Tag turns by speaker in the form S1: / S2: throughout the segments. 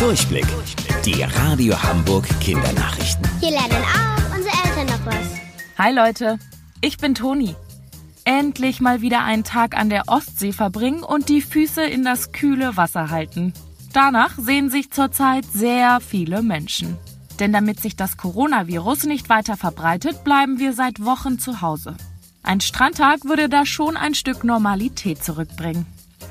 S1: Durchblick. Die Radio Hamburg Kindernachrichten.
S2: Hier lernen auch unsere Eltern noch was.
S3: Hi Leute, ich bin Toni. Endlich mal wieder einen Tag an der Ostsee verbringen und die Füße in das kühle Wasser halten. Danach sehen sich zurzeit sehr viele Menschen. Denn damit sich das Coronavirus nicht weiter verbreitet, bleiben wir seit Wochen zu Hause. Ein Strandtag würde da schon ein Stück Normalität zurückbringen.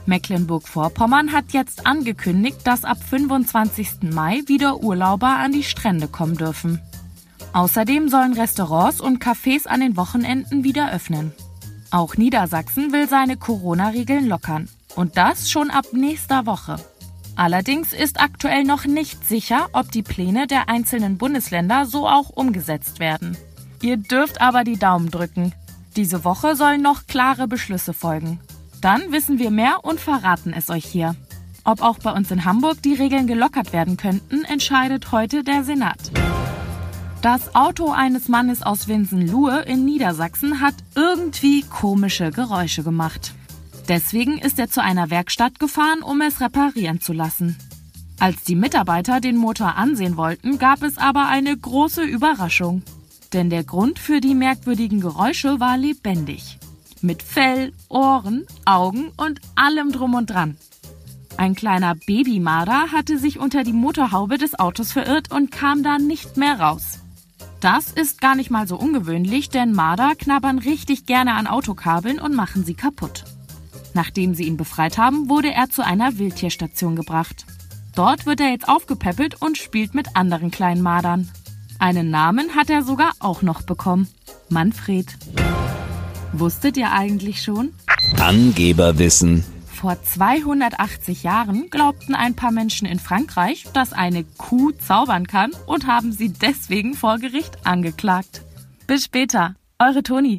S3: Mecklenburg-Vorpommern hat jetzt angekündigt, dass ab 25. Mai wieder Urlauber an die Strände kommen dürfen. Außerdem sollen Restaurants und Cafés an den Wochenenden wieder öffnen. Auch Niedersachsen will seine Corona-Regeln lockern. Und das schon ab nächster Woche. Allerdings ist aktuell noch nicht sicher, ob die Pläne der einzelnen Bundesländer so auch umgesetzt werden. Ihr dürft aber die Daumen drücken. Diese Woche sollen noch klare Beschlüsse folgen. Dann wissen wir mehr und verraten es euch hier. Ob auch bei uns in Hamburg die Regeln gelockert werden könnten, entscheidet heute der Senat. Das Auto eines Mannes aus Winsenlohe in Niedersachsen hat irgendwie komische Geräusche gemacht. Deswegen ist er zu einer Werkstatt gefahren, um es reparieren zu lassen. Als die Mitarbeiter den Motor ansehen wollten, gab es aber eine große Überraschung. Denn der Grund für die merkwürdigen Geräusche war lebendig. Mit Fell, Ohren, Augen und allem drum und dran. Ein kleiner Babymarder hatte sich unter die Motorhaube des Autos verirrt und kam da nicht mehr raus. Das ist gar nicht mal so ungewöhnlich, denn Marder knabbern richtig gerne an Autokabeln und machen sie kaputt. Nachdem sie ihn befreit haben, wurde er zu einer Wildtierstation gebracht. Dort wird er jetzt aufgepäppelt und spielt mit anderen kleinen Mardern. Einen Namen hat er sogar auch noch bekommen. Manfred. Wusstet ihr eigentlich schon?
S1: Angeberwissen.
S3: Vor 280 Jahren glaubten ein paar Menschen in Frankreich, dass eine Kuh zaubern kann und haben sie deswegen vor Gericht angeklagt. Bis später, eure Toni.